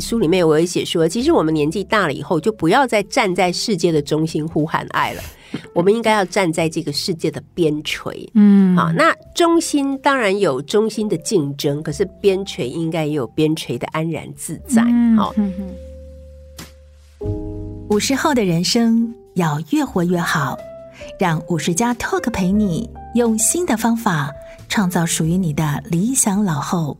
书里面我也写说，其实我们年纪大了以后，就不要再站在世界的中心呼喊爱了，我们应该要站在这个世界的边陲。嗯，好，那中心当然有中心的竞争，可是边陲应该也有边陲的安然自在。好，五十后的人生要越活越好，让五十加 Talk 陪你用新的方法创造属于你的理想老后。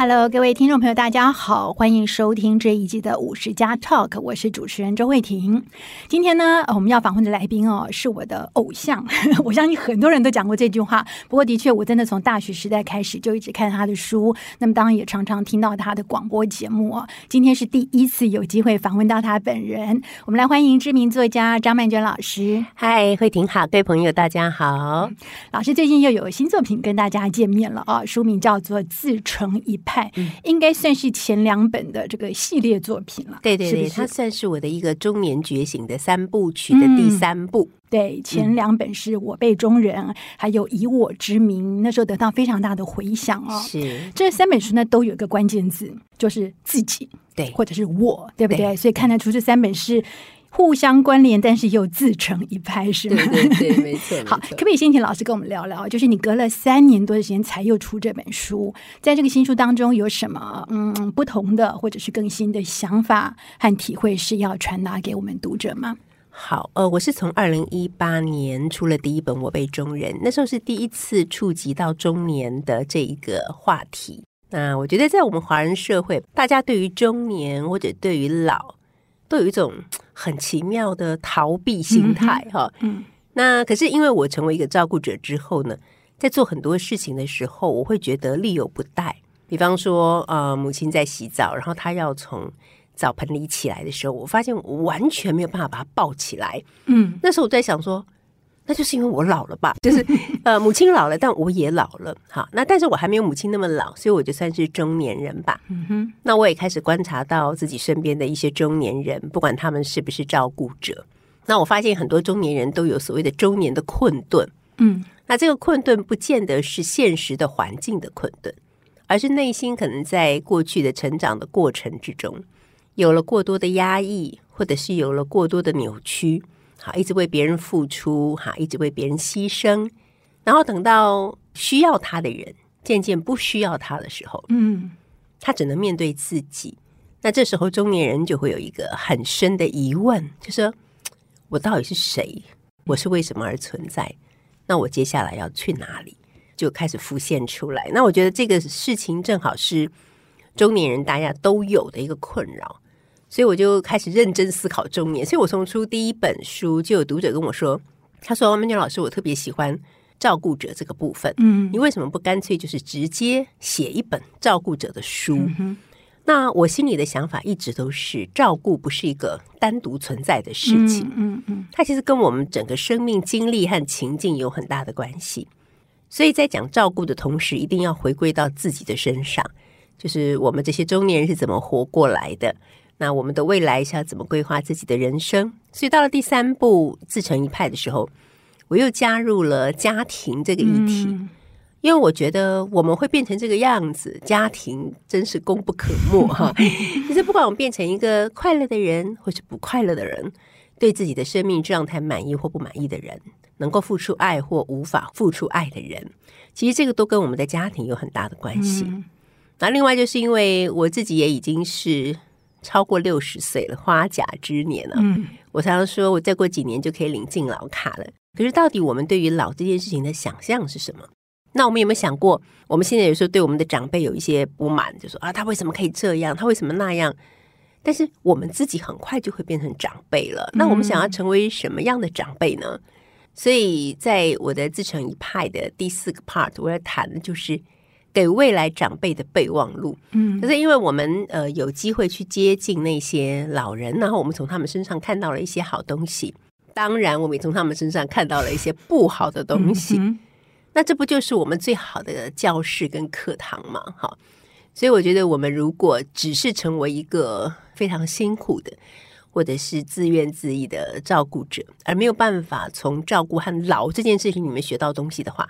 Hello，各位听众朋友，大家好，欢迎收听这一季的五十加 Talk，我是主持人周慧婷。今天呢，我们要访问的来宾哦，是我的偶像。我相信很多人都讲过这句话，不过的确，我真的从大学时代开始就一直看他的书，那么当然也常常听到他的广播节目哦。今天是第一次有机会访问到他本人，我们来欢迎知名作家张曼娟老师。嗨，慧婷好，各位朋友大家好。老师最近又有新作品跟大家见面了哦，书名叫做《自成一应该算是前两本的这个系列作品了。对对对，是是它算是我的一个中年觉醒的三部曲的第三部。嗯、对，前两本是我辈中人，嗯、还有以我之名，那时候得到非常大的回响哦。是这三本书呢，都有一个关键字，就是自己，对，或者是我，对不对？对所以看得出这三本是。互相关联，但是又自成一派，是吗？对对对，没错。好，可不可以先请老师跟我们聊聊？就是你隔了三年多的时间才又出这本书，在这个新书当中有什么嗯不同的，或者是更新的想法和体会是要传达给我们读者吗？好，呃，我是从二零一八年出了第一本《我辈中人》，那时候是第一次触及到中年的这一个话题。那我觉得在我们华人社会，大家对于中年或者对于老，都有一种。很奇妙的逃避心态哈，嗯，那可是因为我成为一个照顾者之后呢，在做很多事情的时候，我会觉得力有不逮。比方说，呃，母亲在洗澡，然后她要从澡盆里起来的时候，我发现我完全没有办法把她抱起来。嗯，那时候我在想说。那就是因为我老了吧，就是呃，母亲老了，但我也老了。好，那但是我还没有母亲那么老，所以我就算是中年人吧。嗯哼，那我也开始观察到自己身边的一些中年人，不管他们是不是照顾者，那我发现很多中年人都有所谓的中年的困顿。嗯，那这个困顿不见得是现实的环境的困顿，而是内心可能在过去的成长的过程之中，有了过多的压抑，或者是有了过多的扭曲。好，一直为别人付出，哈，一直为别人牺牲，然后等到需要他的人渐渐不需要他的时候，嗯，他只能面对自己。那这时候中年人就会有一个很深的疑问，就是说我到底是谁？我是为什么而存在？那我接下来要去哪里？就开始浮现出来。那我觉得这个事情正好是中年人大家都有的一个困扰。所以我就开始认真思考中年。所以我从出第一本书，就有读者跟我说：“他说，曼娟老师，我特别喜欢照顾者这个部分。嗯，你为什么不干脆就是直接写一本照顾者的书？嗯。那我心里的想法一直都是，照顾不是一个单独存在的事情。嗯嗯，嗯，它其实跟我们整个生命经历和情境有很大的关系。所以在讲照顾的同时，一定要回归到自己的身上，就是我们这些中年人是怎么活过来的。”那我们的未来是要怎么规划自己的人生？所以到了第三步自成一派的时候，我又加入了家庭这个议题，嗯、因为我觉得我们会变成这个样子，家庭真是功不可没哈。其 实不管我们变成一个快乐的人，或是不快乐的人，对自己的生命状态满意或不满意的人，能够付出爱或无法付出爱的人，其实这个都跟我们的家庭有很大的关系。嗯、那另外就是因为我自己也已经是。超过六十岁了，花甲之年了。嗯，我常常说，我再过几年就可以领敬老卡了。可是，到底我们对于老这件事情的想象是什么？那我们有没有想过，我们现在有时候对我们的长辈有一些不满，就说啊，他为什么可以这样？他为什么那样？但是我们自己很快就会变成长辈了。那我们想要成为什么样的长辈呢？嗯，所以在我的自成一派的第四个 part，我要谈的就是。给未来长辈的备忘录，嗯，可是因为我们呃有机会去接近那些老人，然后我们从他们身上看到了一些好东西，当然我们也从他们身上看到了一些不好的东西，那这不就是我们最好的教室跟课堂吗？哈，所以我觉得我们如果只是成为一个非常辛苦的，或者是自怨自艾的照顾者，而没有办法从照顾和老这件事情里面学到东西的话。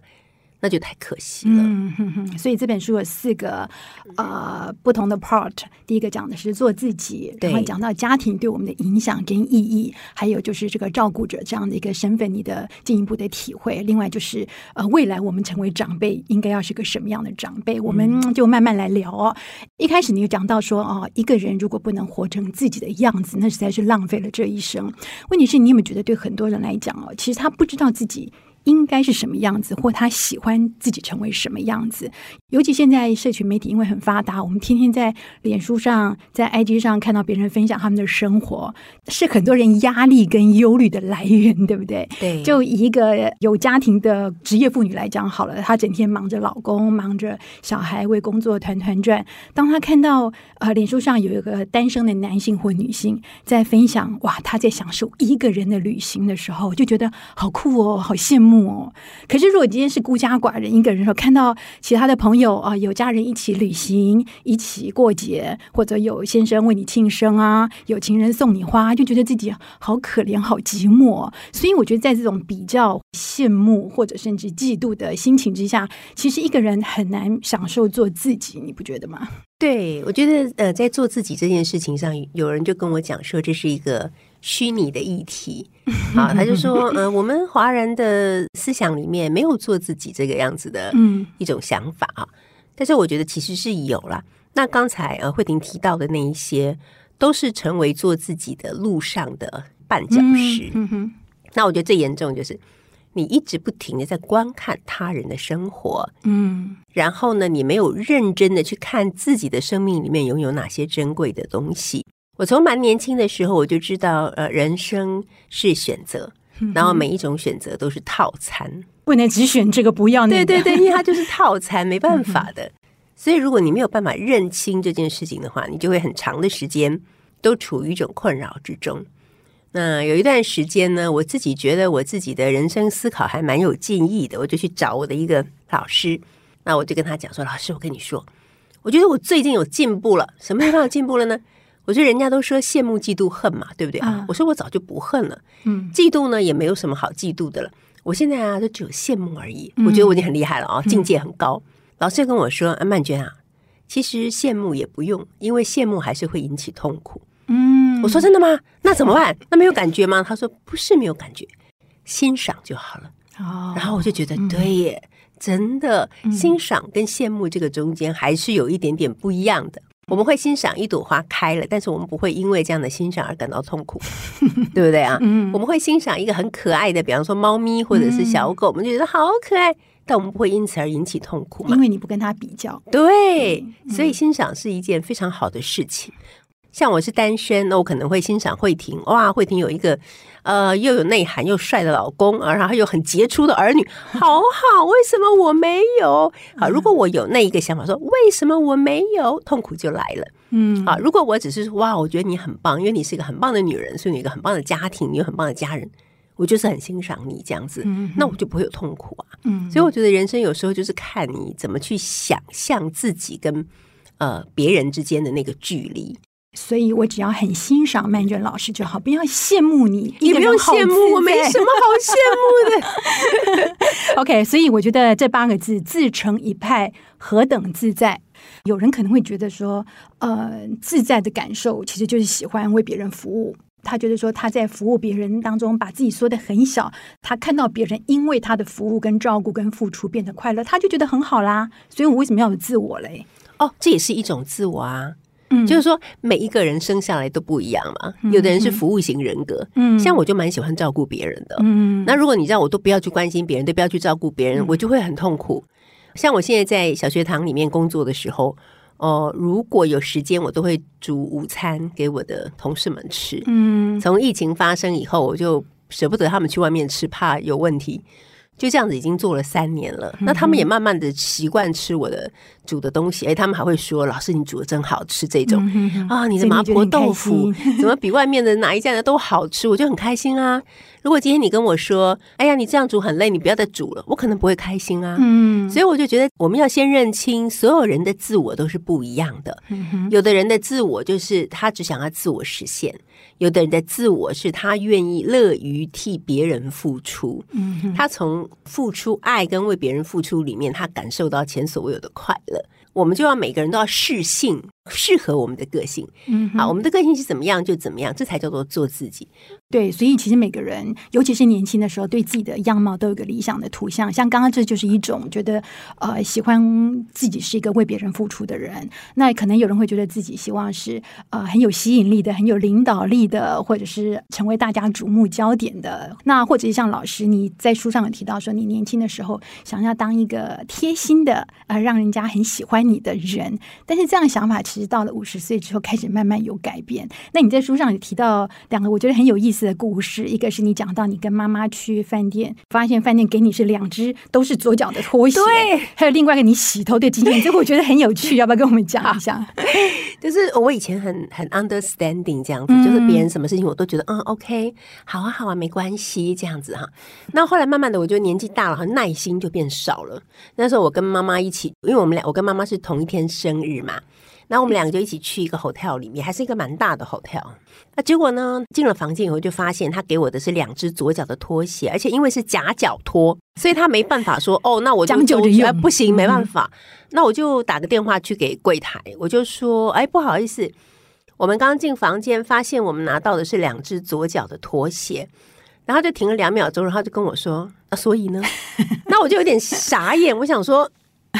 那就太可惜了。嗯哼哼，所以这本书有四个呃不同的 part。第一个讲的是做自己，然后讲到家庭对我们的影响跟意义，还有就是这个照顾者这样的一个身份，你的进一步的体会。另外就是呃，未来我们成为长辈应该要是个什么样的长辈，我们就慢慢来聊哦。一开始你就讲到说哦，一个人如果不能活成自己的样子，那实在是浪费了这一生。问题是你有没有觉得对很多人来讲哦，其实他不知道自己。应该是什么样子，或他喜欢自己成为什么样子？尤其现在社群媒体因为很发达，我们天天在脸书上、在 IG 上看到别人分享他们的生活，是很多人压力跟忧虑的来源，对不对？对。就一个有家庭的职业妇女来讲好了，她整天忙着老公、忙着小孩，为工作团团转。当她看到呃脸书上有一个单身的男性或女性在分享，哇，他在享受一个人的旅行的时候，就觉得好酷哦，好羡慕。哦，可是如果今天是孤家寡人一个人说，看到其他的朋友啊，有家人一起旅行，一起过节，或者有先生为你庆生啊，有情人送你花，就觉得自己好可怜、好寂寞。所以我觉得，在这种比较羡慕或者甚至嫉妒的心情之下，其实一个人很难享受做自己，你不觉得吗？对，我觉得呃，在做自己这件事情上，有人就跟我讲说，这是一个。虚拟的议题啊，他就说，嗯、呃，我们华人的思想里面没有做自己这个样子的一种想法啊。但是我觉得其实是有了。那刚才呃慧婷提到的那一些，都是成为做自己的路上的绊脚石。嗯哼。那我觉得最严重就是你一直不停的在观看他人的生活，嗯，然后呢，你没有认真的去看自己的生命里面拥有哪些珍贵的东西。我从蛮年轻的时候我就知道，呃，人生是选择，然后每一种选择都是套餐，不能只选这个不要那个。对对对，因为它就是套餐，没办法的。所以如果你没有办法认清这件事情的话，你就会很长的时间都处于一种困扰之中。那有一段时间呢，我自己觉得我自己的人生思考还蛮有进意的，我就去找我的一个老师，那我就跟他讲说：“老师，我跟你说，我觉得我最近有进步了，什么地方有进步了呢？”我觉得人家都说羡慕、嫉妒、恨嘛，对不对啊？我说我早就不恨了，嗯，嫉妒呢也没有什么好嫉妒的了。我现在啊，就只有羡慕而已。我觉得我已经很厉害了啊，境界很高。老师跟我说：“啊，曼娟啊，其实羡慕也不用，因为羡慕还是会引起痛苦。”嗯，我说真的吗？那怎么办？那没有感觉吗？他说不是没有感觉，欣赏就好了。哦，然后我就觉得对耶，真的，欣赏跟羡慕这个中间还是有一点点不一样的。我们会欣赏一朵花开了，但是我们不会因为这样的欣赏而感到痛苦，对不对啊？嗯，我们会欣赏一个很可爱的，比方说猫咪或者是小狗，我们就觉得好可爱，但我们不会因此而引起痛苦嘛，因为你不跟它比较。对，所以欣赏是一件非常好的事情。像我是单身，那我可能会欣赏慧婷。哇，慧婷有一个呃又有内涵又帅的老公，然后又很杰出的儿女，好好。为什么我没有？好，如果我有那一个想法说，说为什么我没有，痛苦就来了。嗯，啊，如果我只是说哇，我觉得你很棒，因为你是一个很棒的女人，所以你有一个很棒的家庭，你有很棒的家人，我就是很欣赏你这样子，那我就不会有痛苦啊。嗯，所以我觉得人生有时候就是看你怎么去想象自己跟呃别人之间的那个距离。所以我只要很欣赏曼娟老师就好，不要羡慕你。你不用羡慕，我没什么好羡慕的。OK，所以我觉得这八个字“自成一派，何等自在”。有人可能会觉得说，呃，自在的感受其实就是喜欢为别人服务。他觉得说他在服务别人当中，把自己缩得很小。他看到别人因为他的服务跟照顾跟付出变得快乐，他就觉得很好啦。所以我为什么要有自我嘞？哦，这也是一种自我啊。嗯，就是说每一个人生下来都不一样嘛，有的人是服务型人格，嗯，像我就蛮喜欢照顾别人的，嗯，那如果你让我都不要去关心别人，都不要去照顾别人，我就会很痛苦。像我现在在小学堂里面工作的时候，哦，如果有时间，我都会煮午餐给我的同事们吃，嗯，从疫情发生以后，我就舍不得他们去外面吃，怕有问题。就这样子已经做了三年了，那他们也慢慢的习惯吃我的煮的东西，哎，他们还会说：“老师，你煮的真好吃。”这种啊，你的麻婆豆腐怎么比外面的哪一家的都好吃？我就很开心啊。如果今天你跟我说：“哎呀，你这样煮很累，你不要再煮了。”我可能不会开心啊。嗯，所以我就觉得我们要先认清，所有人的自我都是不一样的。嗯哼，有的人的自我就是他只想要自我实现，有的人的自我是他愿意乐于替别人付出。嗯哼，他从付出爱跟为别人付出里面，他感受到前所未有的快乐。我们就要每个人都要适性，适合我们的个性。嗯，好，我们的个性是怎么样就怎么样，这才叫做做自己。对，所以其实每个人，尤其是年轻的时候，对自己的样貌都有个理想的图像。像刚刚这就是一种觉得，呃，喜欢自己是一个为别人付出的人。那可能有人会觉得自己希望是呃很有吸引力的、很有领导力的，或者是成为大家瞩目焦点的。那或者是像老师你在书上有提到说，你年轻的时候想要当一个贴心的，呃，让人家很喜欢你的人。但是这样的想法其实到了五十岁之后开始慢慢有改变。那你在书上有提到两个，我觉得很有意思的故事，一个是你讲到你跟妈妈去饭店，发现饭店给你是两只都是左脚的拖鞋，对，还有另外一个你洗头的经验，这个我觉得很有趣，要不要跟我们讲一下？就是我以前很很 understanding 这样子，就是别人什么事情我都觉得嗯，嗯 OK，好啊好啊没关系这样子哈。那后来慢慢的，我觉得年纪大了，耐心就变少了。那时候我跟妈妈一起，因为我们俩我跟妈妈是同一天生日嘛。那我们两个就一起去一个 hotel 里面，还是一个蛮大的 hotel。那结果呢，进了房间以后就发现他给我的是两只左脚的拖鞋，而且因为是夹脚拖，所以他没办法说哦，那我就将就着用，不行，没办法。那我就打个电话去给柜台，我就说，哎，不好意思，我们刚刚进房间发现我们拿到的是两只左脚的拖鞋，然后就停了两秒钟，然后就跟我说，啊，所以呢，那我就有点傻眼，我想说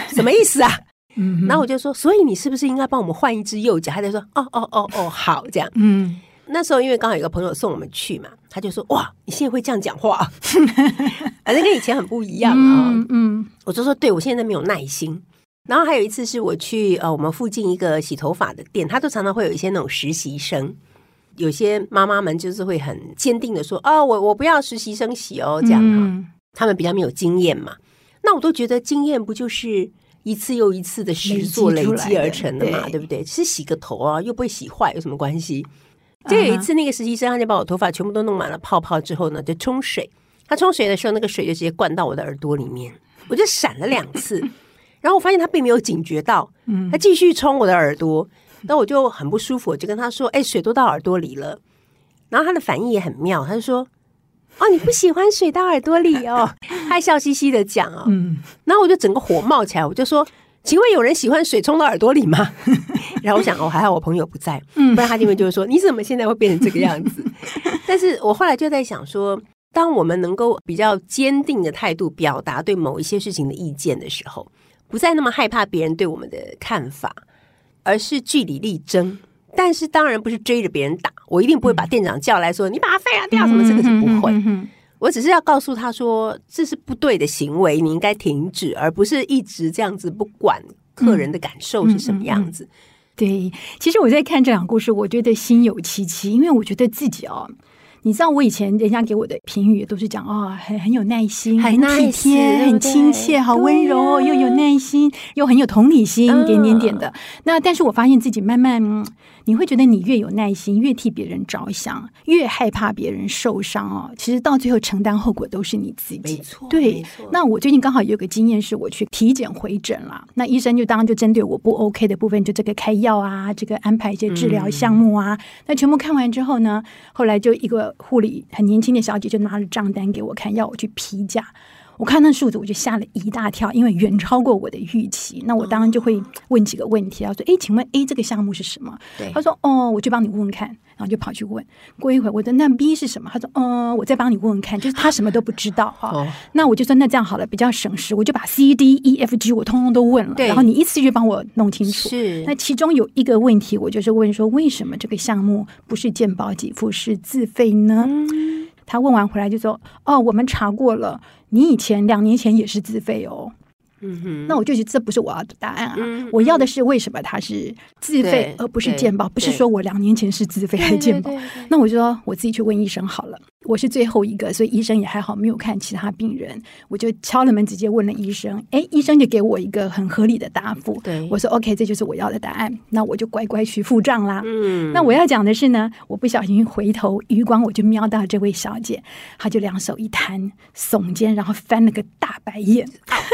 什么意思啊？嗯，然后我就说，所以你是不是应该帮我们换一只右脚？他就说，哦哦哦哦，好，这样。嗯，那时候因为刚好有个朋友送我们去嘛，他就说，哇，你现在会这样讲话，反正跟以前很不一样啊、哦。嗯，嗯，我就说，对，我现在没有耐心。然后还有一次是我去呃我们附近一个洗头发的店，他都常常会有一些那种实习生，有些妈妈们就是会很坚定的说，哦，我我不要实习生洗哦，这样哈、嗯，他们比较没有经验嘛。那我都觉得经验不就是。一次又一次的实作累积而成的嘛，对，对不对？是洗个头啊，又不会洗坏，有什么关系？就有一次，那个实习生他就把我头发全部都弄满了泡泡之后呢，就冲水。他冲水的时候，那个水就直接灌到我的耳朵里面，我就闪了两次。然后我发现他并没有警觉到，他继续冲我的耳朵。那我就很不舒服，我就跟他说：“哎，水都到耳朵里了。”然后他的反应也很妙，他就说。哦，你不喜欢水到耳朵里哦？他还笑嘻嘻的讲哦，嗯，然后我就整个火冒起来，我就说，请问有人喜欢水冲到耳朵里吗？然后我想，哦，还好我朋友不在，不然他因为就是说，你怎么现在会变成这个样子？但是我后来就在想说，当我们能够比较坚定的态度表达对某一些事情的意见的时候，不再那么害怕别人对我们的看法，而是据理力争。但是当然不是追着别人打，我一定不会把店长叫来说、嗯、你把他 fire 掉什么，这个是不会、嗯嗯。我只是要告诉他说，这是不对的行为，你应该停止，而不是一直这样子不管客人的感受是什么样子。对，其实我在看这两个故事，我觉得心有戚戚，因为我觉得自己哦。你知道我以前人家给我的评语都是讲哦，很很有耐心，很体贴，很亲切，好温柔，又有耐心，又很有同理心，点点点的。那但是我发现自己慢慢，你会觉得你越有耐心，越替别人着想，越害怕别人受伤哦。其实到最后承担后果都是你自己。没错，对。那我最近刚好有个经验，是我去体检回诊了，那医生就当然就针对我不 OK 的部分，就这个开药啊，这个安排一些治疗项目啊。那全部看完之后呢，后来就一个。护理很年轻的小姐就拿着账单给我看，要我去批价。我看那数字，我就吓了一大跳，因为远超过我的预期。那我当然就会问几个问题，他说：“哎，请问 A 这个项目是什么？”他说：“哦，我去帮你问问看。”然后就跑去问。过一会儿，我说：“那 B 是什么？”他说：“嗯，我再帮你问问看。”就是他什么都不知道哈、哦。那我就说：“那这样好了，比较省时，我就把 C、D、E、F、G 我通通都问了。然后你一次就帮我弄清楚。是。那其中有一个问题，我就是问说：为什么这个项目不是健保给付，是自费呢？嗯他问完回来就说：“哦，我们查过了，你以前两年前也是自费哦。”嗯哼，那我就觉得这不是我要的答案啊！嗯、我要的是为什么他是自费而不是健保？不是说我两年前是自费还是健保？那我就说我自己去问医生好了。我是最后一个，所以医生也还好，没有看其他病人。我就敲了门，直接问了医生。哎，医生就给我一个很合理的答复。对，我说 OK，这就是我要的答案。那我就乖乖去付账啦。嗯，那我要讲的是呢，我不小心回头余光，我就瞄到这位小姐，她就两手一摊，耸肩，然后翻了个大白眼。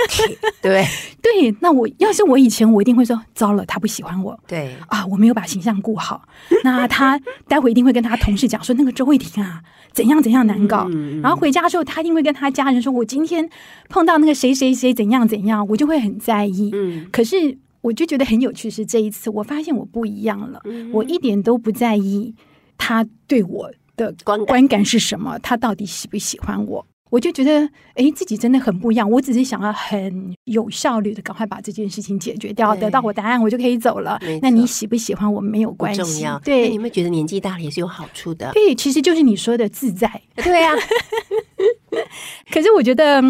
对 对，那我要是我以前，我一定会说糟了，她不喜欢我。对啊，我没有把形象顾好。那她待会一定会跟她同事讲说，那个周慧婷啊，怎样怎样难搞。嗯、然后回家的时候，她一定会跟他家人说，我今天碰到那个谁谁谁怎样怎样，我就会很在意。嗯，可是我就觉得很有趣，是这一次我发现我不一样了，嗯、我一点都不在意他对我的观观感是什么，他到底喜不喜欢我。我就觉得，哎，自己真的很不一样。我只是想要很有效率的赶快把这件事情解决掉，得到我答案，我就可以走了。那你喜不喜欢我没有关系，重要。对，你们觉得年纪大了也是有好处的。对，其实就是你说的自在。对呀、啊。可是我觉得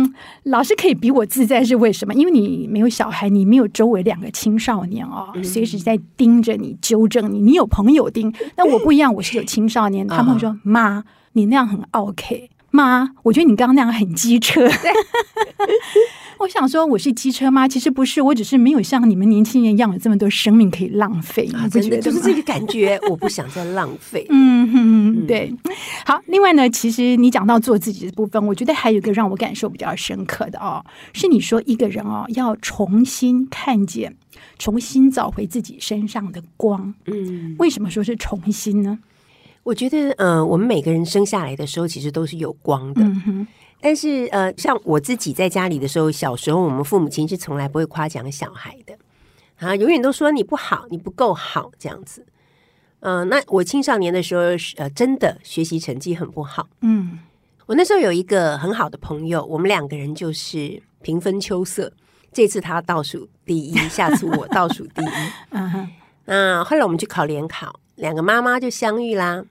老师可以比我自在是为什么？因为你没有小孩，你没有周围两个青少年哦，嗯、随时在盯着你、纠正你。你有朋友盯，那我不一样，我是有青少年。他们会说：“妈，你那样很 OK。”妈，我觉得你刚刚那样很机车。我想说我是机车吗？其实不是，我只是没有像你们年轻人一样有这么多生命可以浪费。啊，真的就是这个感觉，我不想再浪费。嗯哼，对。好，另外呢，其实你讲到做自己的部分，我觉得还有一个让我感受比较深刻的哦，是你说一个人哦要重新看见，重新找回自己身上的光。嗯，为什么说是重新呢？我觉得，呃，我们每个人生下来的时候，其实都是有光的。嗯哼。但是，呃，像我自己在家里的时候，小时候我们父母亲是从来不会夸奖小孩的，啊，永远都说你不好，你不够好这样子。嗯、呃，那我青少年的时候，呃，真的学习成绩很不好。嗯，我那时候有一个很好的朋友，我们两个人就是平分秋色。这次他倒数第一，下次我倒数第一。嗯哼。那后来我们去考联考，两个妈妈就相遇啦。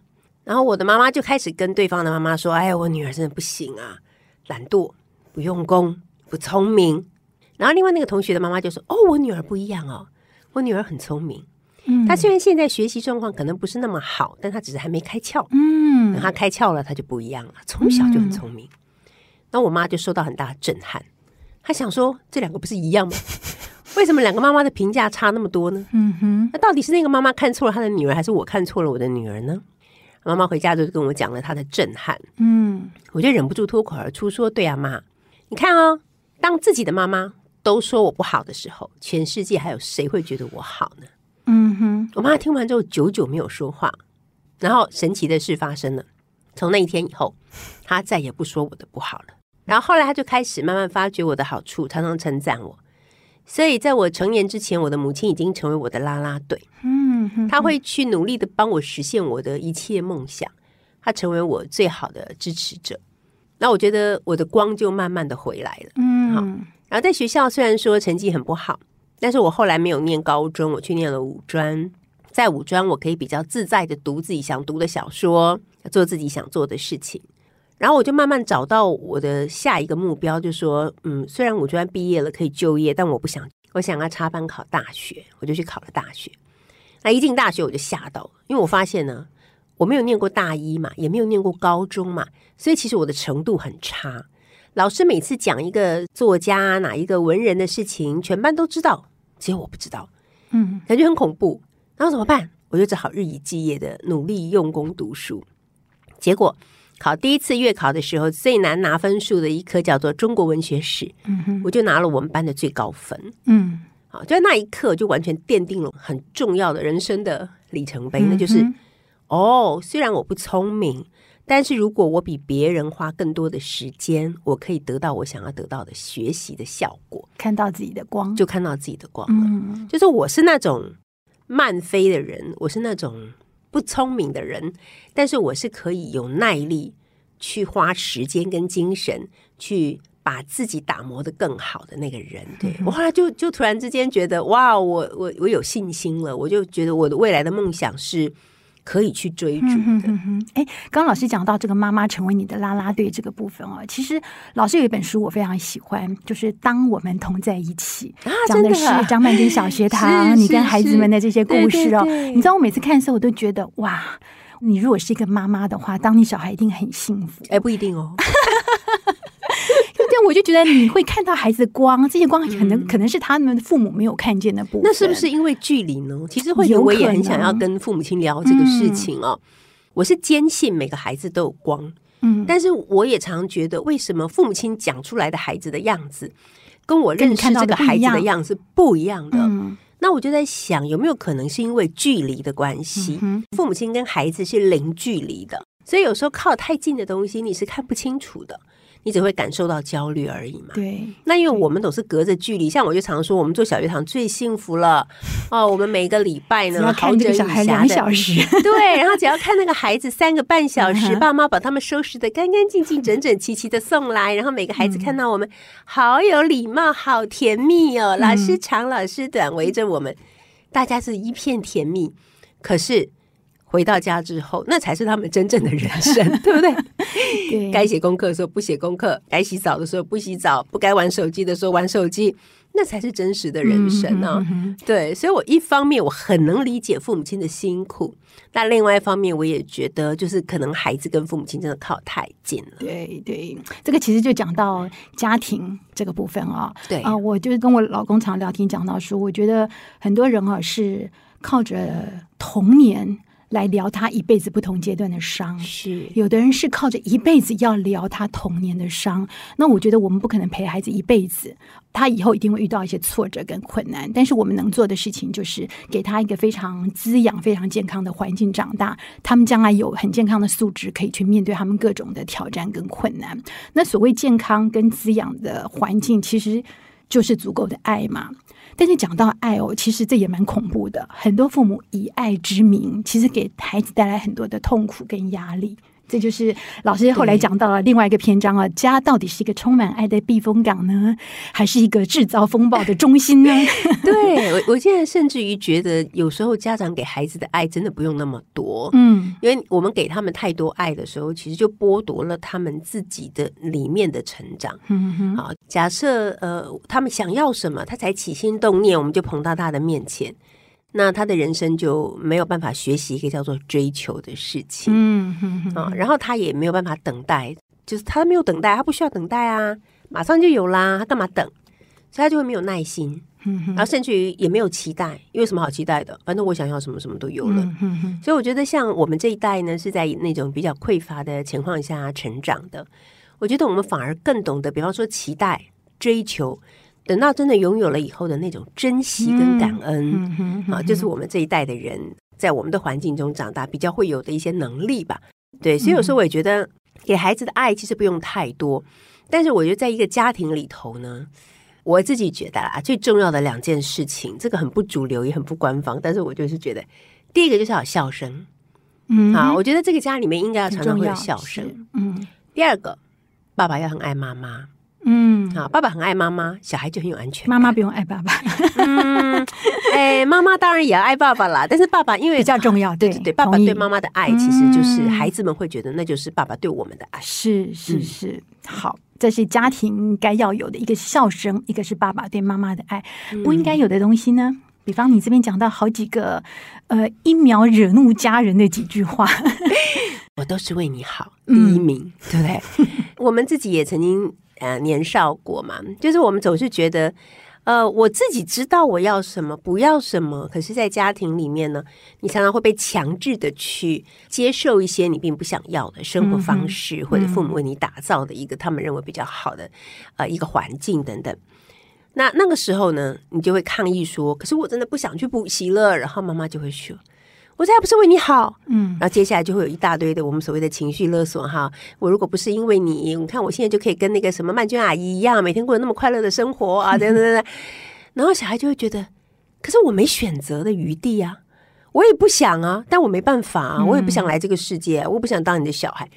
然后我的妈妈就开始跟对方的妈妈说：“哎，我女儿真的不行啊，懒惰、不用功、不聪明。”然后另外那个同学的妈妈就说：“哦，我女儿不一样哦，我女儿很聪明。嗯，她虽然现在学习状况可能不是那么好，但她只是还没开窍。嗯，等她开窍了，她就不一样了。从小就很聪明。那、嗯、我妈就受到很大的震撼，她想说：这两个不是一样吗？为什么两个妈妈的评价差那么多呢？嗯哼，那到底是那个妈妈看错了她的女儿，还是我看错了我的女儿呢？”妈妈回家就跟我讲了她的震撼，嗯，我就忍不住脱口而出说：“对啊，妈，你看哦，当自己的妈妈都说我不好的时候，全世界还有谁会觉得我好呢？”嗯哼，我妈听完之后久久没有说话，然后神奇的事发生了，从那一天以后，她再也不说我的不好了。然后后来她就开始慢慢发觉我的好处，常常称赞我。所以在我成年之前，我的母亲已经成为我的啦啦队。嗯，她会去努力的帮我实现我的一切梦想，他成为我最好的支持者。那我觉得我的光就慢慢的回来了。嗯，好。然后在学校虽然说成绩很不好，但是我后来没有念高中，我去念了五专。在五专，我可以比较自在的读自己想读的小说，做自己想做的事情。然后我就慢慢找到我的下一个目标，就说，嗯，虽然五专毕业了可以就业，但我不想，我想要插班考大学，我就去考了大学。那一进大学我就吓到，因为我发现呢，我没有念过大一嘛，也没有念过高中嘛，所以其实我的程度很差。老师每次讲一个作家哪一个文人的事情，全班都知道，只有我不知道，嗯，感觉很恐怖。然后怎么办？我就只好日以继夜的努力用功读书，结果。考第一次月考的时候，最难拿分数的一科叫做中国文学史，嗯哼，我就拿了我们班的最高分，嗯，好，就在那一刻就完全奠定了很重要的人生的里程碑，那就是，嗯、哦，虽然我不聪明，但是如果我比别人花更多的时间，我可以得到我想要得到的学习的效果，看到自己的光，就看到自己的光了，嗯，就是我是那种慢飞的人，我是那种。不聪明的人，但是我是可以有耐力去花时间跟精神去把自己打磨的更好的那个人。对，我后来就就突然之间觉得，哇，我我我有信心了，我就觉得我的未来的梦想是。可以去追逐的。哎、嗯，刚刚老师讲到这个妈妈成为你的啦啦队这个部分哦，其实老师有一本书我非常喜欢，就是《当我们同在一起》，啊、讲的是张曼娟小学堂 你跟孩子们的这些故事哦。你知道我每次看的时候，我都觉得哇，你如果是一个妈妈的话，当你小孩一定很幸福。哎，不一定哦。对，我就觉得你会看到孩子的光，这些光可能、嗯、可能是他们父母没有看见的部分。那是不是因为距离呢？其实会有，我也很想要跟父母亲聊这个事情哦。嗯、我是坚信每个孩子都有光，嗯，但是我也常觉得，为什么父母亲讲出来的孩子的样子，跟我认识这个孩子的样子不一样的？嗯那我就在想，有没有可能是因为距离的关系？嗯、父母亲跟孩子是零距离的，所以有时候靠太近的东西，你是看不清楚的。你只会感受到焦虑而已嘛？对。那因为我们都是隔着距离，像我就常说，我们做小学堂最幸福了哦。我们每一个礼拜呢，要看这个小孩两小时，对。然后只要看那个孩子三个半小时，爸妈把他们收拾的干干净净、整整齐齐的送来，然后每个孩子看到我们，好有礼貌，好甜蜜哦。老师长，老师短，围着我们，大家是一片甜蜜。可是。回到家之后，那才是他们真正的人生，对不对？对，该写功课的时候不写功课，该洗澡的时候不洗澡，不该玩手机的时候玩手机，那才是真实的人生啊！嗯哼嗯哼。对，所以我一方面我很能理解父母亲的辛苦，那另外一方面我也觉得，就是可能孩子跟父母亲真的靠太近了。对对，这个其实就讲到家庭这个部分啊。对啊，我就是跟我老公常聊天讲到说，我觉得很多人啊是靠着童年。来聊他一辈子不同阶段的伤，是有的人是靠着一辈子要聊他童年的伤。那我觉得我们不可能陪孩子一辈子，他以后一定会遇到一些挫折跟困难。但是我们能做的事情就是给他一个非常滋养、非常健康的环境长大，他们将来有很健康的素质，可以去面对他们各种的挑战跟困难。那所谓健康跟滋养的环境，其实就是足够的爱嘛。但是讲到爱哦，其实这也蛮恐怖的。很多父母以爱之名，其实给孩子带来很多的痛苦跟压力。这就是老师后来讲到了另外一个篇章啊，家到底是一个充满爱的避风港呢，还是一个制造风暴的中心呢？对，我我现在甚至于觉得，有时候家长给孩子的爱真的不用那么多，嗯，因为我们给他们太多爱的时候，其实就剥夺了他们自己的里面的成长。嗯哼，好，假设呃，他们想要什么，他才起心动念，我们就捧到他的面前。那他的人生就没有办法学习一个叫做追求的事情，嗯啊，然后他也没有办法等待，就是他没有等待，他不需要等待啊，马上就有啦，他干嘛等？所以他就会没有耐心，嗯哼，然后甚至于也没有期待，因为什么好期待的？反正我想要什么什么都有了，嗯哼哼，所以我觉得像我们这一代呢，是在那种比较匮乏的情况下成长的，我觉得我们反而更懂得，比方说期待、追求。等到真的拥有了以后的那种珍惜跟感恩，嗯嗯嗯、啊，就是我们这一代的人在我们的环境中长大比较会有的一些能力吧。对，所以有时候我也觉得给孩子的爱其实不用太多，但是我觉得在一个家庭里头呢，我自己觉得啊，最重要的两件事情，这个很不主流也很不官方，但是我就是觉得，第一个就是要笑声，嗯，啊，我觉得这个家里面应该要常常会有笑声，嗯。第二个，爸爸要很爱妈妈。嗯，好，爸爸很爱妈妈，小孩就很有安全。妈妈不用爱爸爸。嗯，哎，妈妈当然也要爱爸爸啦，但是爸爸因为 比较重要，对对对，爸爸对妈妈的爱，其实就是孩子们会觉得那就是爸爸对我们的爱。是是是，好，这是家庭该要有的一个笑声，一个是爸爸对妈妈的爱，不应该有的东西呢？比方你这边讲到好几个，呃，一秒惹怒家人的几句话，我都是为你好，第一名，对不对？我们自己也曾经。呃，年少过嘛，就是我们总是觉得，呃，我自己知道我要什么，不要什么。可是，在家庭里面呢，你常常会被强制的去接受一些你并不想要的生活方式，嗯、或者父母为你打造的一个他们认为比较好的呃一个环境等等。那那个时候呢，你就会抗议说：“可是我真的不想去补习了。”然后妈妈就会说。我这还不是为你好，嗯，然后接下来就会有一大堆的我们所谓的情绪勒索哈。我如果不是因为你，你看我现在就可以跟那个什么曼娟阿姨一样，每天过得那么快乐的生活啊，等等等等。然后小孩就会觉得，可是我没选择的余地啊，我也不想啊，但我没办法啊，我也不想来这个世界，我不想当你的小孩。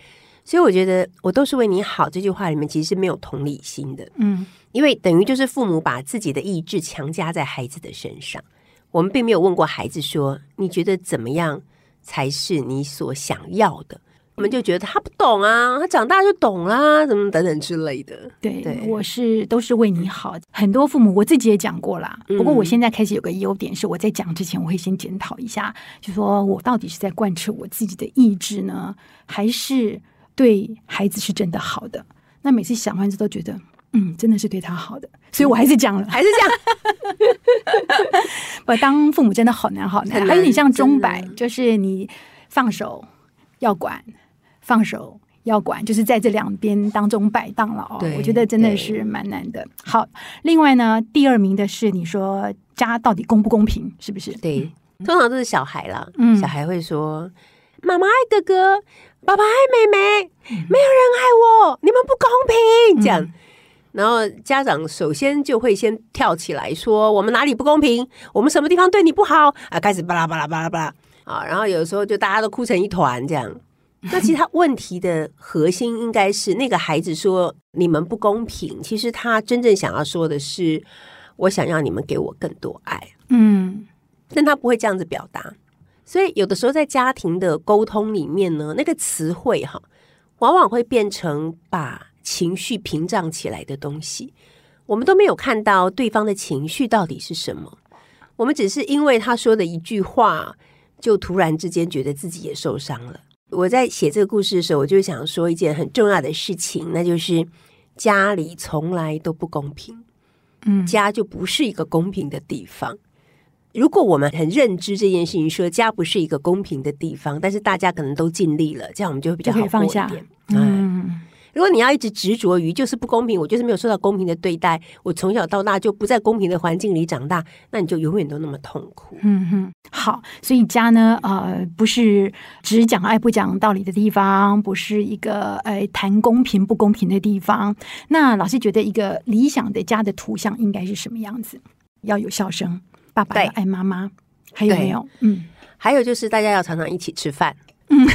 所以我觉得我都是为你好这句话里面其实是没有同理心的，嗯，因为等于就是父母把自己的意志强加在孩子的身上。我们并没有问过孩子说：“你觉得怎么样才是你所想要的？”我们就觉得他不懂啊，他长大就懂啦，怎么等等之类的。对，对我是都是为你好。很多父母我自己也讲过啦，不过我现在开始有个优点是，我在讲之前我会先检讨一下，就说我到底是在贯彻我自己的意志呢，还是对孩子是真的好的？那每次想完之后都觉得。嗯，真的是对他好的，所以我还是讲了，还是这样。我当父母真的好难，好难。还有你像钟摆，就是你放手要管，放手要管，就是在这两边当中摆荡了哦。我觉得真的是蛮难的。好，另外呢，第二名的是你说家到底公不公平，是不是？对，通常都是小孩了。嗯，小孩会说：“妈妈爱哥哥，爸爸爱妹妹，没有人爱我，你们不公平。”这样。然后家长首先就会先跳起来说：“我们哪里不公平？我们什么地方对你不好？”啊，开始巴拉巴拉巴拉巴拉啊！然后有时候就大家都哭成一团这样。那其实他问题的核心应该是那个孩子说：“你们不公平。”其实他真正想要说的是：“我想要你们给我更多爱。”嗯，但他不会这样子表达。所以有的时候在家庭的沟通里面呢，那个词汇哈，往往会变成把。情绪屏障起来的东西，我们都没有看到对方的情绪到底是什么。我们只是因为他说的一句话，就突然之间觉得自己也受伤了。我在写这个故事的时候，我就想说一件很重要的事情，那就是家里从来都不公平。嗯，家就不是一个公平的地方。如果我们很认知这件事情，说家不是一个公平的地方，但是大家可能都尽力了，这样我们就会比较好过一点。放下。嗯。如果你要一直执着于就是不公平，我就是没有受到公平的对待，我从小到大就不在公平的环境里长大，那你就永远都那么痛苦。嗯哼，好，所以家呢，呃，不是只讲爱不讲道理的地方，不是一个呃谈公平不公平的地方。那老师觉得一个理想的家的图像应该是什么样子？要有笑声，爸爸要爱妈妈，还有没有？嗯，还有就是大家要常常一起吃饭。嗯，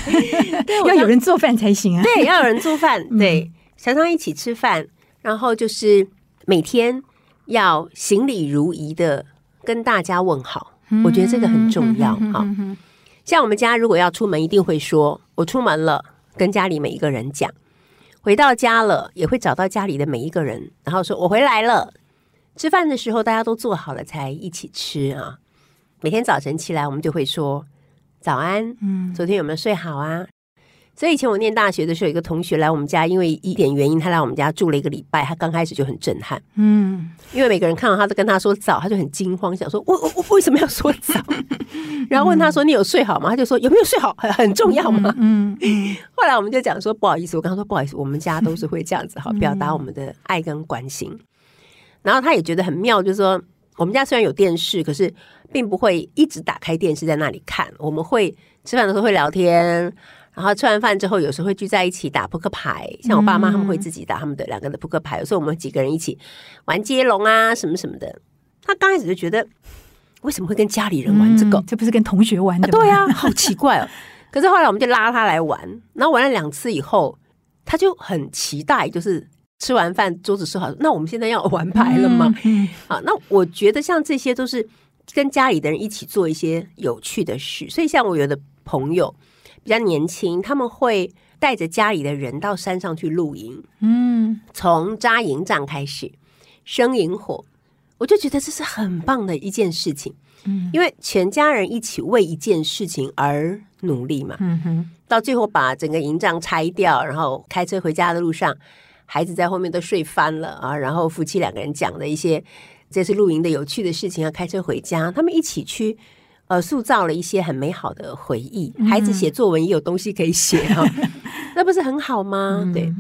要有人做饭才行啊。对，要有人做饭。对，常常一起吃饭，然后就是每天要行礼如仪的跟大家问好。我觉得这个很重要。哈，像我们家如果要出门，一定会说“我出门了”，跟家里每一个人讲。回到家了，也会找到家里的每一个人，然后说“我回来了”。吃饭的时候，大家都做好了才一起吃啊。每天早晨起来，我们就会说。早安，嗯，昨天有没有睡好啊？所以以前我念大学的时候，有一个同学来我们家，因为一点原因，他来我们家住了一个礼拜。他刚开始就很震撼，嗯，因为每个人看到他都跟他说早，他就很惊慌，想说我我我为什么要说早？然后问他说你有睡好吗？他就说有没有睡好很很重要吗？嗯，后来我们就讲说不好意思，我跟他说不好意思，我们家都是会这样子哈，表达我们的爱跟关心。然后他也觉得很妙，就是说我们家虽然有电视，可是。并不会一直打开电视在那里看，我们会吃饭的时候会聊天，然后吃完饭之后有时候会聚在一起打扑克牌，像我爸妈他们会自己打他们的两个的扑克牌，有时候我们几个人一起玩接龙啊什么什么的。他刚开始就觉得为什么会跟家里人玩这个？嗯、这不是跟同学玩的吗？对啊，好奇怪哦。可是后来我们就拉他来玩，然后玩了两次以后，他就很期待，就是吃完饭桌子收好，那我们现在要玩牌了吗？嗯嗯、好，那我觉得像这些都是。跟家里的人一起做一些有趣的事，所以像我有的朋友比较年轻，他们会带着家里的人到山上去露营，嗯，从扎营帐开始生营火，我就觉得这是很棒的一件事情，嗯，因为全家人一起为一件事情而努力嘛，嗯哼，到最后把整个营帐拆掉，然后开车回家的路上，孩子在后面都睡翻了啊，然后夫妻两个人讲的一些。这次露营的有趣的事情，要开车回家，他们一起去，呃，塑造了一些很美好的回忆。嗯、孩子写作文也有东西可以写哦，那不是很好吗？嗯、对，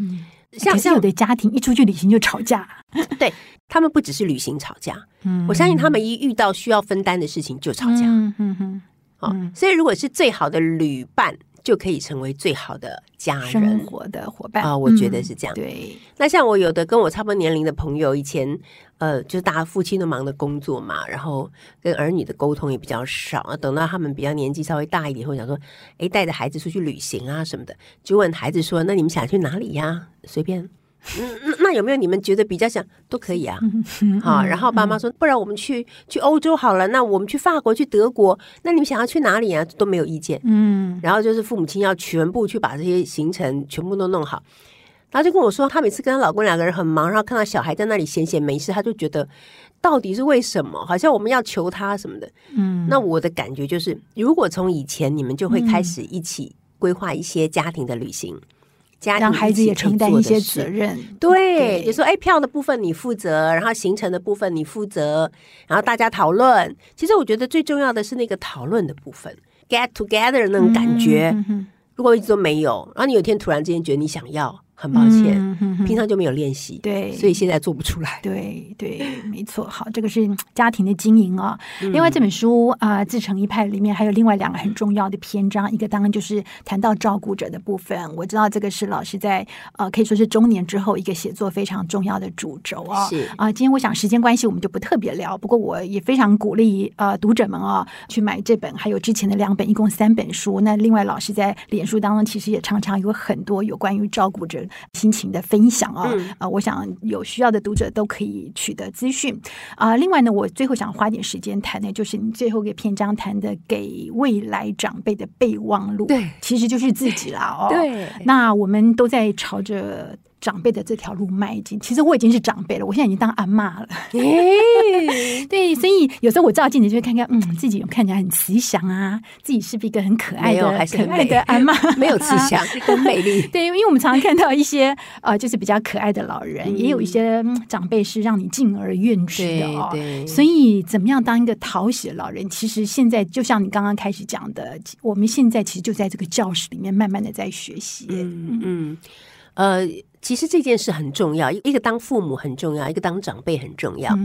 像像有的家庭一出去旅行就吵架，对他们不只是旅行吵架，嗯，我相信他们一遇到需要分担的事情就吵架，嗯嗯嗯，好，所以如果是最好的旅伴。就可以成为最好的家人、生活的伙伴啊！我觉得是这样。对，那像我有的跟我差不多年龄的朋友，以前呃，就是大家父亲都忙的工作嘛，然后跟儿女的沟通也比较少。等到他们比较年纪稍微大一点，会想说，哎，带着孩子出去旅行啊什么的，就问孩子说：“那你们想去哪里呀？随便嗯，那有没有你们觉得比较想都可以啊？好，然后爸妈说，不然我们去去欧洲好了，那我们去法国、去德国，那你们想要去哪里啊？都没有意见。嗯，然后就是父母亲要全部去把这些行程全部都弄好，然后就跟我说，她每次跟她老公两个人很忙，然后看到小孩在那里闲闲没事，她就觉得到底是为什么？好像我们要求他什么的。嗯，那我的感觉就是，如果从以前你们就会开始一起规划一些家庭的旅行。家让孩子也承担一些责任，对，对就说哎，票的部分你负责，然后行程的部分你负责，然后大家讨论。其实我觉得最重要的是那个讨论的部分，get together 那种感觉。嗯、如果一直都没有，然后你有一天突然之间觉得你想要。很抱歉，平常就没有练习，对，所以现在做不出来。对对，没错。好，这个是家庭的经营啊、另外这本书啊，呃《自成一派》里面还有另外两个很重要的篇章，一个当然就是谈到照顾者的部分。我知道这个是老师在呃可以说是中年之后一个写作非常重要的主轴啊、哦。是啊、呃，今天我想时间关系，我们就不特别聊。不过我也非常鼓励呃读者们啊、哦、去买这本，还有之前的两本，一共三本书。那另外老师在脸书当中其实也常常有很多有关于照顾者心情的分享啊，啊、我想有需要的读者都可以取得资讯啊、呃。另外呢，我最后想花点时间谈的，就是你最后一个篇章谈的给未来长辈的备忘录，对，其实就是自己啦哦。对，那我们都在朝着。长辈的这条路迈进，其实我已经是长辈了，我现在已经当阿妈了。欸、对，所以有时候我照镜子就会看看，嗯，自己看起来很慈祥啊，自己是不是一个很可爱的、还是很可爱的阿妈？没有慈祥，很美丽。对，因为我们常常看到一些呃，就是比较可爱的老人，嗯、也有一些长辈是让你敬而远之的哦。对，所以怎么样当一个讨喜的老人？其实现在就像你刚刚开始讲的，我们现在其实就在这个教室里面慢慢的在学习。嗯嗯，呃。其实这件事很重要，一个当父母很重要，一个当长辈很重要。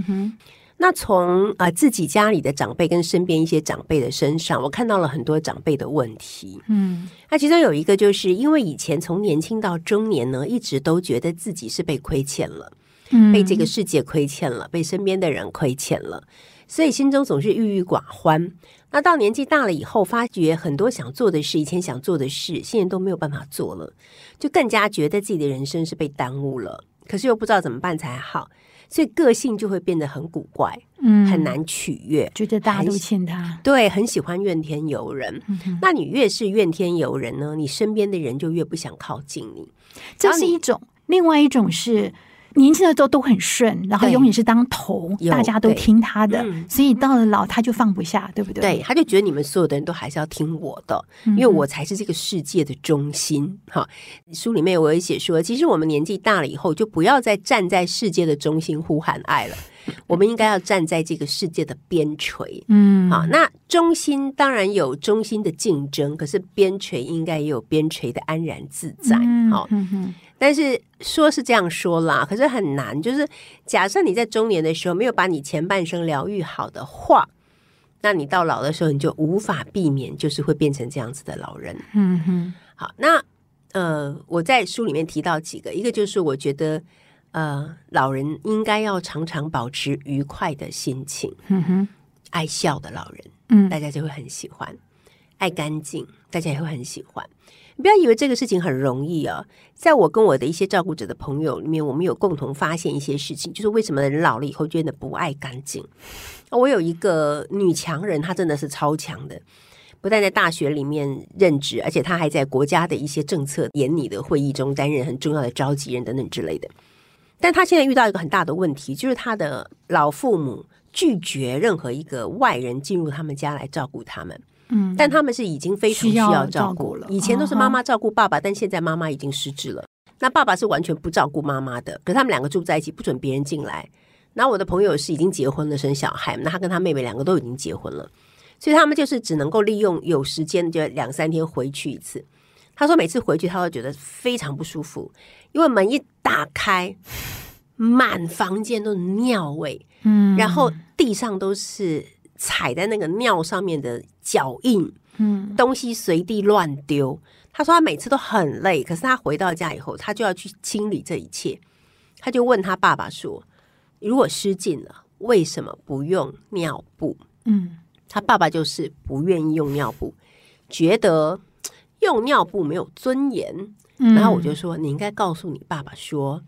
那从啊、呃、自己家里的长辈跟身边一些长辈的身上，我看到了很多长辈的问题。嗯，那其中有一个就是因为以前从年轻到中年呢，一直都觉得自己是被亏欠了，嗯、被这个世界亏欠了，被身边的人亏欠了，所以心中总是郁郁寡欢。那到年纪大了以后，发觉很多想做的事，以前想做的事，现在都没有办法做了，就更加觉得自己的人生是被耽误了。可是又不知道怎么办才好，所以个性就会变得很古怪，嗯，很难取悦，觉得大家都欠他，对，很喜欢怨天尤人。嗯、那你越是怨天尤人呢，你身边的人就越不想靠近你。这是一种，另外一种是。年轻的时候都很顺，然后永远是当头，大家都听他的，嗯、所以到了老他就放不下，对不对？对，他就觉得你们所有的人都还是要听我的，因为我才是这个世界的中心。哈、嗯，书里面我也写说，其实我们年纪大了以后，就不要再站在世界的中心呼喊爱了，我们应该要站在这个世界的边陲。嗯，好，那中心当然有中心的竞争，可是边陲应该也有边陲的安然自在。好、嗯，嗯哼。但是说是这样说啦，可是很难。就是假设你在中年的时候没有把你前半生疗愈好的话，那你到老的时候你就无法避免，就是会变成这样子的老人。嗯哼。好，那呃，我在书里面提到几个，一个就是我觉得呃，老人应该要常常保持愉快的心情。嗯哼。爱笑的老人，嗯，大家就会很喜欢；爱干净，大家也会很喜欢。你不要以为这个事情很容易啊！在我跟我的一些照顾者的朋友里面，我们有共同发现一些事情，就是为什么人老了以后觉得不爱干净。我有一个女强人，她真的是超强的，不但在大学里面任职，而且她还在国家的一些政策研拟的会议中担任很重要的召集人等等之类的。但她现在遇到一个很大的问题，就是她的老父母拒绝任何一个外人进入他们家来照顾他们。嗯，但他们是已经非常需要照顾了。以前都是妈妈照顾爸爸，但现在妈妈已经失智了。那爸爸是完全不照顾妈妈的，可是他们两个住在一起，不准别人进来。那我的朋友是已经结婚了，生小孩，那他跟他妹妹两个都已经结婚了，所以他们就是只能够利用有时间就两三天回去一次。他说每次回去他都觉得非常不舒服，因为门一打开，满房间都是尿味，嗯，然后地上都是。踩在那个尿上面的脚印，嗯，东西随地乱丢。他说他每次都很累，可是他回到家以后，他就要去清理这一切。他就问他爸爸说：“如果失禁了，为什么不用尿布？”嗯，他爸爸就是不愿意用尿布，觉得用尿布没有尊严。然后我就说：“你应该告诉你爸爸说，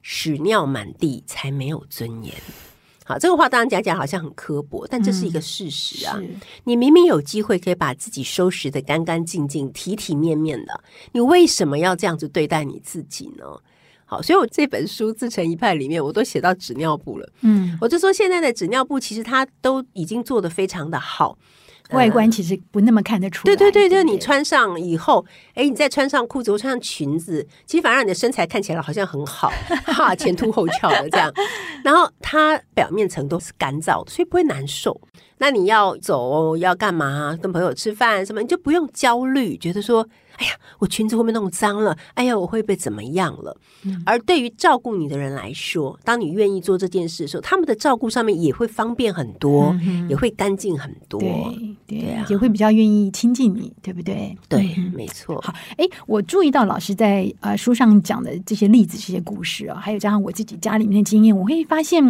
屎尿满地才没有尊严。好，这个话当然讲讲好像很刻薄，但这是一个事实啊。嗯、你明明有机会可以把自己收拾得干干净净、体体面面的，你为什么要这样子对待你自己呢？好，所以我这本书自成一派里面，我都写到纸尿布了。嗯，我就说现在的纸尿布其实它都已经做得非常的好。外观其实不那么看得出来。对对对，就是你穿上以后，哎，你再穿上裤子或穿上裙子，其实反而让你的身材看起来好像很好，哈，前凸后翘的这样。然后它表面层都是干燥的，所以不会难受。那你要走要干嘛？跟朋友吃饭什么，你就不用焦虑，觉得说。哎呀，我裙子会不会弄脏了？哎呀，我会被怎么样了？嗯、而对于照顾你的人来说，当你愿意做这件事的时候，他们的照顾上面也会方便很多，嗯、也会干净很多，对，啊，也会比较愿意亲近你，对不对？对，嗯、没错。好，哎，我注意到老师在呃书上讲的这些例子、这些故事啊，还有加上我自己家里面的经验，我会发现，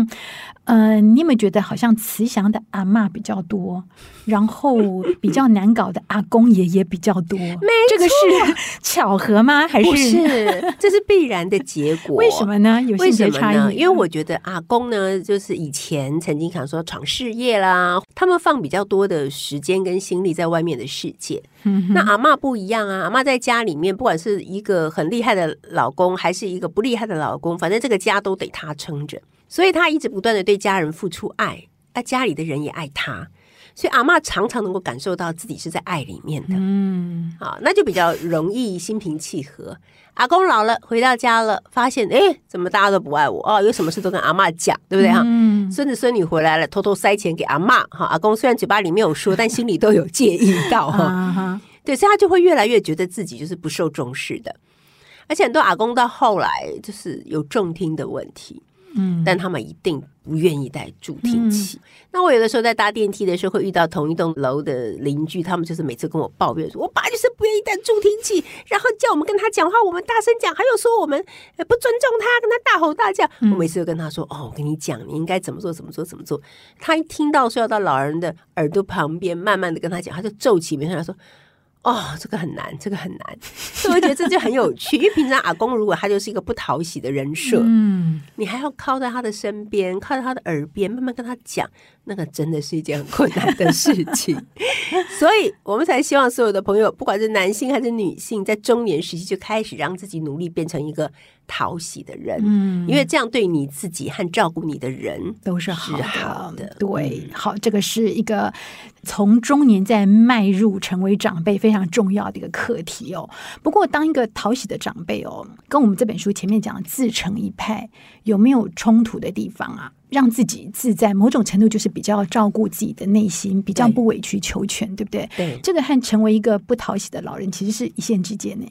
呃，你有没有觉得好像慈祥的阿嬷比较多，然后比较难搞的阿公爷爷比较多？这个 是。巧合吗？还是不是？这是必然的结果。为什么呢？有性别差异？因为我觉得阿公呢，就是以前曾经想说闯事业啦，他们放比较多的时间跟心力在外面的世界。嗯、那阿妈不一样啊，阿妈在家里面，不管是一个很厉害的老公，还是一个不厉害的老公，反正这个家都得他撑着，所以他一直不断的对家人付出爱，那家里的人也爱他。所以阿嬷常常能够感受到自己是在爱里面的，嗯，好，那就比较容易心平气和。阿公老了，回到家了，发现哎，怎么大家都不爱我哦？有什么事都跟阿嬷讲，对不对哈？嗯，孙子孙女回来了，偷偷塞钱给阿嬷哈。阿公虽然嘴巴里没有说，但心里都有介意到哈。对，所以他就会越来越觉得自己就是不受重视的，而且很多阿公到后来就是有重听的问题。嗯，但他们一定不愿意带助听器。嗯、那我有的时候在搭电梯的时候，会遇到同一栋楼的邻居，他们就是每次跟我抱怨说：“我爸就是不愿意带助听器，然后叫我们跟他讲话，我们大声讲，还有说我们不尊重他，跟他大吼大叫。嗯”我每次都跟他说：“哦，我跟你讲，你应该怎么做，怎么做，怎么做。”他一听到说要到老人的耳朵旁边，慢慢的跟他讲，他就皱起眉头来说。哦，这个很难，这个很难，所以我觉得这就很有趣。因为平常阿公如果他就是一个不讨喜的人设，嗯，你还要靠在他的身边，靠在他的耳边，慢慢跟他讲，那个真的是一件很困难的事情。所以我们才希望所有的朋友，不管是男性还是女性，在中年时期就开始让自己努力变成一个讨喜的人，嗯，因为这样对你自己和照顾你的人都是好的。好的对，好，这个是一个从中年再迈入成为长辈非常重要的一个课题哦。不过，当一个讨喜的长辈哦，跟我们这本书前面讲的自成一派有没有冲突的地方啊？让自己自在，某种程度就是比较照顾自己的内心，比较不委曲求全，对，对不对？对，这个和成为一个不讨喜的老人其实是一线之间呢。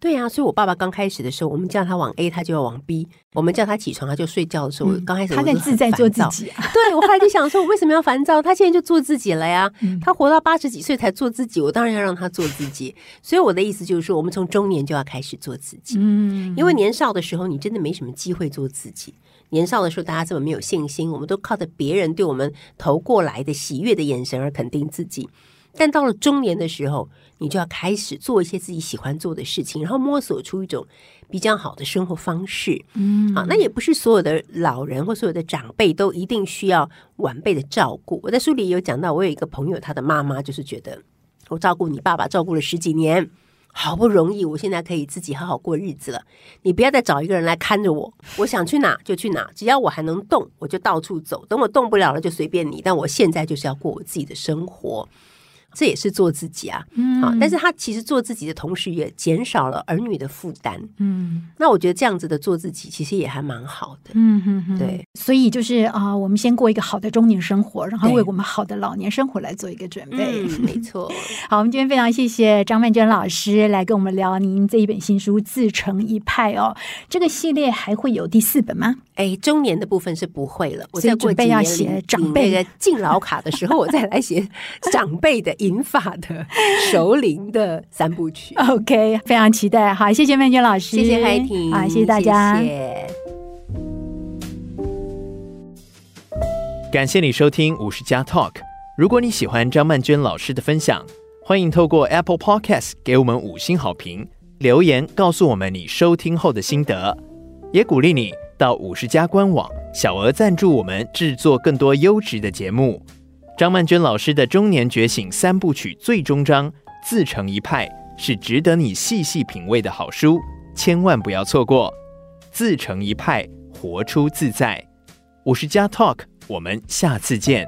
对呀、啊，所以我爸爸刚开始的时候，我们叫他往 A，他就要往 B；我们叫他起床，他就睡觉的时候，嗯、刚开始他在自在做自己、啊。对，我后来就想说，我为什么要烦躁？他现在就做自己了呀。嗯、他活到八十几岁才做自己，我当然要让他做自己。所以我的意思就是说，我们从中年就要开始做自己。嗯，因为年少的时候，你真的没什么机会做自己。年少的时候，大家这么没有信心，我们都靠着别人对我们投过来的喜悦的眼神而肯定自己。但到了中年的时候，你就要开始做一些自己喜欢做的事情，然后摸索出一种比较好的生活方式。嗯，好，那也不是所有的老人或所有的长辈都一定需要晚辈的照顾。我在书里有讲到，我有一个朋友，他的妈妈就是觉得我照顾你爸爸照顾了十几年，好不容易我现在可以自己好好过日子了，你不要再找一个人来看着我，我想去哪就去哪，只要我还能动，我就到处走。等我动不了了，就随便你。但我现在就是要过我自己的生活。这也是做自己啊，嗯，好，但是他其实做自己的同时，也减少了儿女的负担，嗯，那我觉得这样子的做自己，其实也还蛮好的，嗯哼哼，对，所以就是啊、呃，我们先过一个好的中年生活，然后为我们好的老年生活来做一个准备，嗯、没错。好，我们今天非常谢谢张曼娟老师来跟我们聊您这一本新书《自成一派》哦，这个系列还会有第四本吗？哎，中年的部分是不会了，我在准备要写长辈。的敬老卡的时候，我再来写长辈的。银发的熟龄的三部曲，OK，非常期待。好，谢谢曼娟老师，谢谢海婷，好，谢谢大家，谢谢。感谢你收听五十加 Talk。如果你喜欢张曼娟老师的分享，欢迎透过 Apple Podcast 给我们五星好评，留言告诉我们你收听后的心得，也鼓励你。到五十加官网小额赞助我们制作更多优质的节目。张曼娟老师的中年觉醒三部曲最终章《自成一派》是值得你细细品味的好书，千万不要错过。自成一派，活出自在。五十加 Talk，我们下次见。